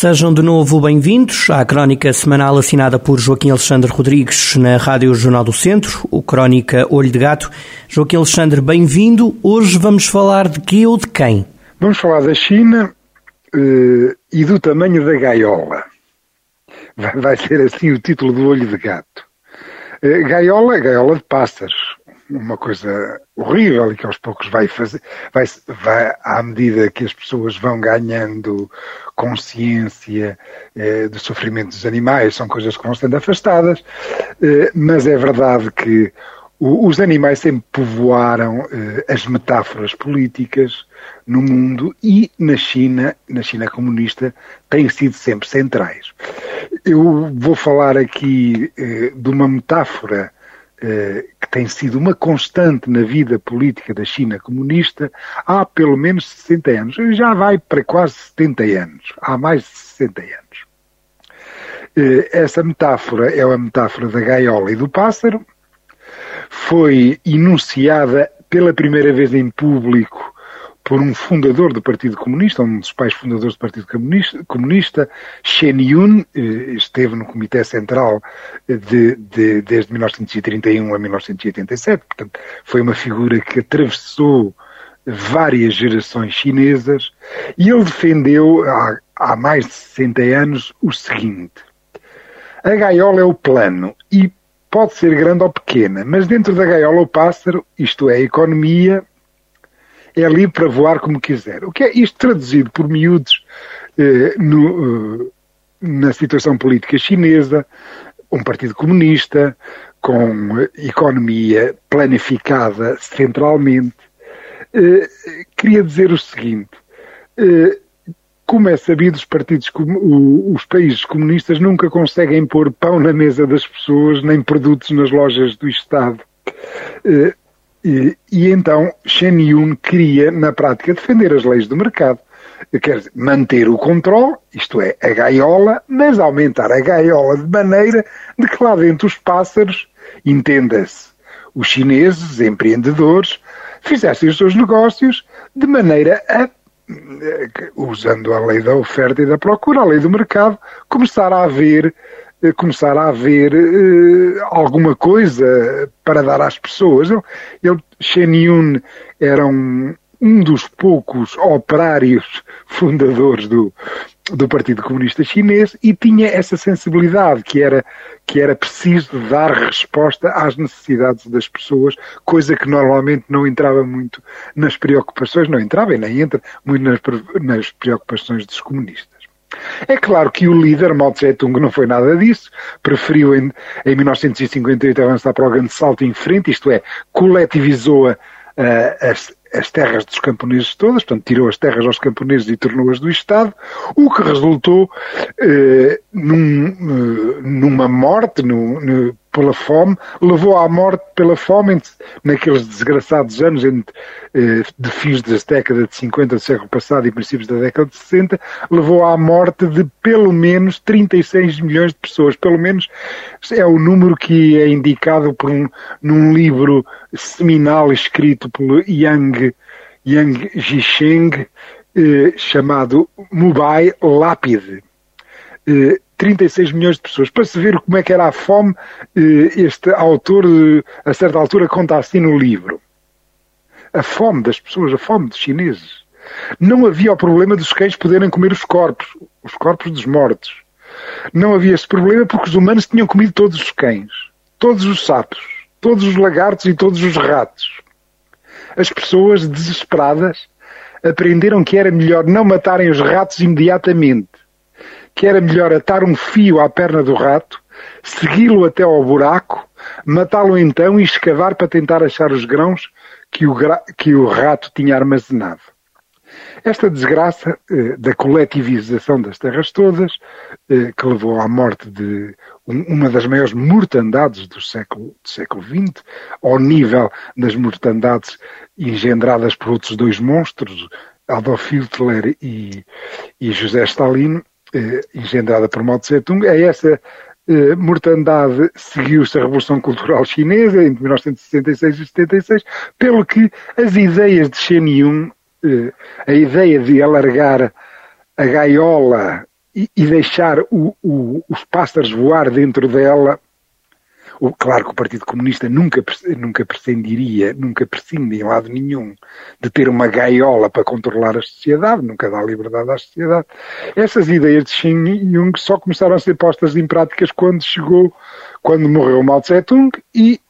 Sejam de novo bem-vindos à crónica semanal assinada por Joaquim Alexandre Rodrigues na Rádio Jornal do Centro, o Crónica Olho de Gato. Joaquim Alexandre, bem-vindo. Hoje vamos falar de quê ou de quem? Vamos falar da China uh, e do tamanho da gaiola. Vai, ser assim o título do Olho de Gato. Uh, gaiola, gaiola de pássaros uma coisa horrível e que aos poucos vai fazer, vai, vai à medida que as pessoas vão ganhando consciência eh, do sofrimento dos animais, são coisas que vão sendo afastadas, eh, mas é verdade que o, os animais sempre povoaram eh, as metáforas políticas no mundo e na China, na China comunista, têm sido sempre centrais. Eu vou falar aqui eh, de uma metáfora que tem sido uma constante na vida política da China comunista há pelo menos 60 anos. Já vai para quase 70 anos. Há mais de 60 anos. Eh, essa metáfora é a metáfora da gaiola e do pássaro. Foi enunciada pela primeira vez em público por um fundador do Partido Comunista, um dos pais fundadores do Partido Comunista, comunista Shen Yun, eh, esteve no Comitê Central de, de, desde 1931 a 1987, portanto, foi uma figura que atravessou várias gerações chinesas e ele defendeu há, há mais de 60 anos o seguinte: a gaiola é o plano e pode ser grande ou pequena, mas dentro da gaiola o pássaro, isto é, a economia, é livre para voar como quiser. O que é isto traduzido por miúdos eh, no, eh, na situação política chinesa, um partido comunista, com economia planificada centralmente, eh, queria dizer o seguinte. Eh, como é sabido, os partidos, os países comunistas nunca conseguem pôr pão na mesa das pessoas, nem produtos nas lojas do Estado. Eh, e, e então Shen Yun queria, na prática, defender as leis do mercado. Quer dizer, manter o controle, isto é, a gaiola, mas aumentar a gaiola de maneira de que lá dentro os pássaros, entenda-se, os chineses, empreendedores, fizessem os seus negócios de maneira a, usando a lei da oferta e da procura, a lei do mercado, começar a haver eh, começar a haver uh, alguma coisa para dar às pessoas. Ele, Shen Yun era um, um dos poucos operários fundadores do, do Partido Comunista Chinês e tinha essa sensibilidade que era, que era preciso dar resposta às necessidades das pessoas, coisa que normalmente não entrava muito nas preocupações, não entrava e nem entra muito nas, nas preocupações dos comunistas. É claro que o líder, Mao Tse-tung, não foi nada disso, preferiu em, em 1958 avançar para o grande salto em frente, isto é, coletivizou uh, as, as terras dos camponeses todas, portanto, tirou as terras aos camponeses e tornou-as do Estado, o que resultou uh, num, uh, numa morte no, no, pela fome, levou à morte pela fome naqueles desgraçados anos entre, uh, de fins das décadas de 50 do século passado e princípios da década de 60, levou à morte de pelo menos 36 milhões de pessoas. Pelo menos é o número que é indicado por um, num livro seminal escrito pelo Yang Yang Jisheng, eh, chamado Mubai Lápide. Eh, 36 milhões de pessoas. Para se ver como é que era a fome, eh, este autor, eh, a certa altura, conta assim no livro. A fome das pessoas, a fome dos chineses. Não havia o problema dos cães poderem comer os corpos, os corpos dos mortos. Não havia esse problema porque os humanos tinham comido todos os cães, todos os sapos, todos os lagartos e todos os ratos as pessoas desesperadas aprenderam que era melhor não matarem os ratos imediatamente, que era melhor atar um fio à perna do rato, segui-lo até ao buraco, matá-lo então e escavar para tentar achar os grãos que o, que o rato tinha armazenado. Esta desgraça eh, da coletivização das terras todas, eh, que levou à morte de um, uma das maiores mortandades do século, do século XX, ao nível das mortandades engendradas por outros dois monstros, Adolf Hitler e, e José Stalin, eh, engendrada por Mao Tse Tung, a essa eh, mortandade seguiu-se a Revolução Cultural Chinesa entre 1966 e 76, pelo que as ideias de Shen Yun, eh, a ideia de alargar a gaiola e, e deixar o, o, os pássaros voar dentro dela, o, claro que o Partido Comunista nunca, nunca prescindiria, nunca prescinde em lado nenhum de ter uma gaiola para controlar a sociedade, nunca dá liberdade à sociedade. Essas ideias de Shen Yun só começaram a ser postas em práticas quando chegou, quando morreu Mao Tse-tung e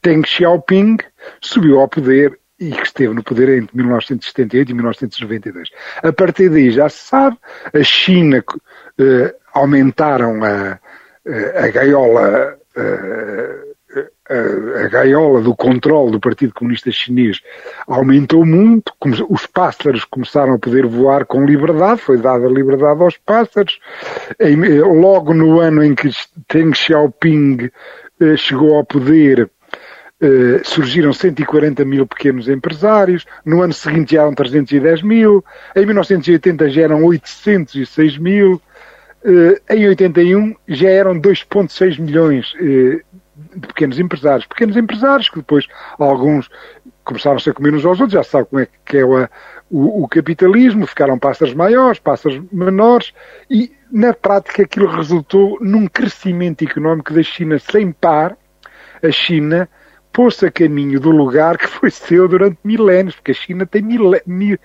Deng Xiaoping subiu ao poder e que esteve no poder entre 1978 e 1992. A partir daí já se sabe, a China eh, aumentaram a, a gaiola a, a, gaiola do controle do Partido Comunista Chinês aumentou muito, os pássaros começaram a poder voar com liberdade, foi dada liberdade aos pássaros. Logo no ano em que Deng Xiaoping eh, chegou ao poder, eh, surgiram 140 mil pequenos empresários, no ano seguinte já eram 310 mil, em 1980 já eram 806 mil, em 81 já eram 2,6 milhões uh, de pequenos empresários. Pequenos empresários que depois alguns começaram-se a comer uns aos outros, já sabe como é que é o, o, o capitalismo, ficaram pássaros maiores, pássaros menores, e na prática aquilo resultou num crescimento económico da China sem par. A China pôs-se a caminho do lugar que foi seu durante milénios, porque a China tem mil, mil,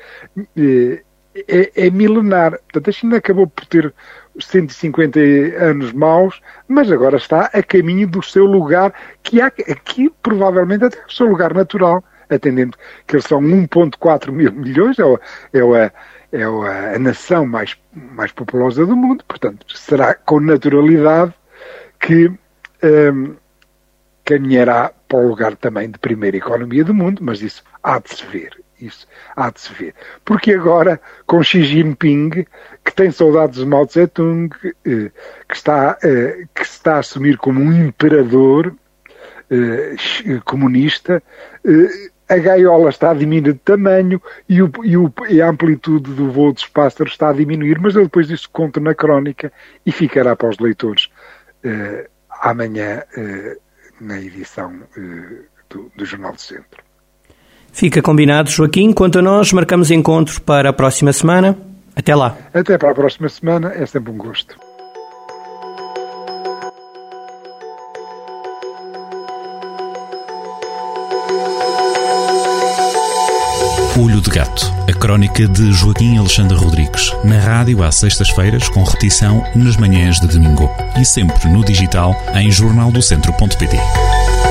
eh, é, é milenar. Portanto, a China acabou por ter 150 anos maus, mas agora está a caminho do seu lugar, que há aqui provavelmente até o seu lugar natural, atendendo que eles são 1.4 mil milhões, é, o, é, é o, a nação mais, mais populosa do mundo, portanto, será com naturalidade que um, caminhará para o lugar também de primeira economia do mundo, mas isso há de se ver. Isso há de se ver. Porque agora, com Xi Jinping, que tem saudades de Mao Tse-tung, eh, que está, eh, que está a assumir como um imperador eh, comunista, a gaiola está a diminuir de tamanho e, o, e, o, e, a amplitude do voo dos pássaros está a diminuir, mas eu depois disso conto na crónica e ficará para os leitores amanhã na edição do, do Jornal do Centro. Fica combinado, Joaquim. Quanto a nós, marcamos encontro para a próxima semana. Até lá. Até para a próxima semana. É sempre um gosto. Olho de Gato, a crónica de Joaquim Alexandre Rodrigues, na rádio às sextas-feiras, com repetição nas manhãs de domingo e sempre no digital em jornaldocentro.pt.